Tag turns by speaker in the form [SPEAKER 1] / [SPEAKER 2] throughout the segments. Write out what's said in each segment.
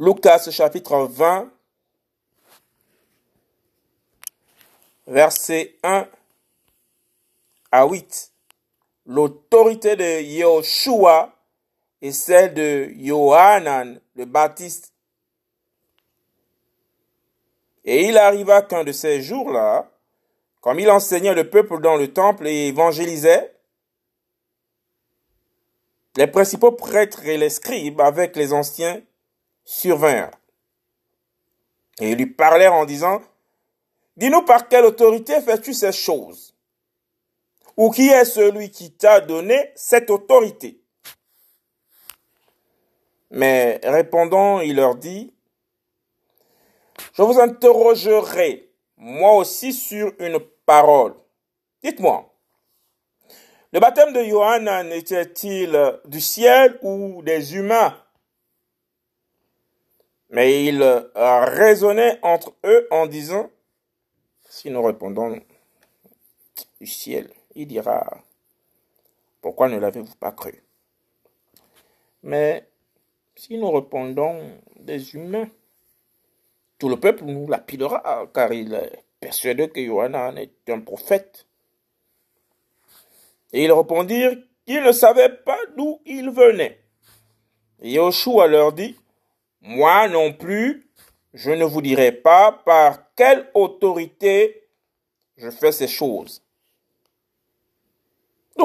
[SPEAKER 1] Lucas chapitre 20, verset 1 à 8. L'autorité de Yoshua et celle de Yohanan le Baptiste. Et il arriva qu'un de ces jours-là, comme il enseignait le peuple dans le temple et évangélisait, les principaux prêtres et les scribes avec les anciens survinrent. Et ils lui parlèrent en disant, Dis-nous par quelle autorité fais-tu ces choses? Ou qui est celui qui t'a donné cette autorité Mais répondant, il leur dit, Je vous interrogerai, moi aussi, sur une parole. Dites-moi, le baptême de Johannan était-il du ciel ou des humains? Mais il raisonnait entre eux en disant, si nous répondons du ciel, il dira, pourquoi ne l'avez-vous pas cru? Mais si nous répondons des humains, tout le peuple nous lapidera, car il est persuadé que Johannan est un prophète. Et ils répondirent qu'ils ne savaient pas d'où il venait. Yoshua leur dit, Moi non plus, je ne vous dirai pas par quelle autorité je fais ces choses.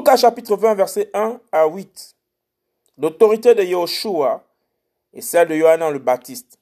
[SPEAKER 1] À chapitre 20, verset 1 à 8. L'autorité de Yoshua et celle de Johannan le Baptiste.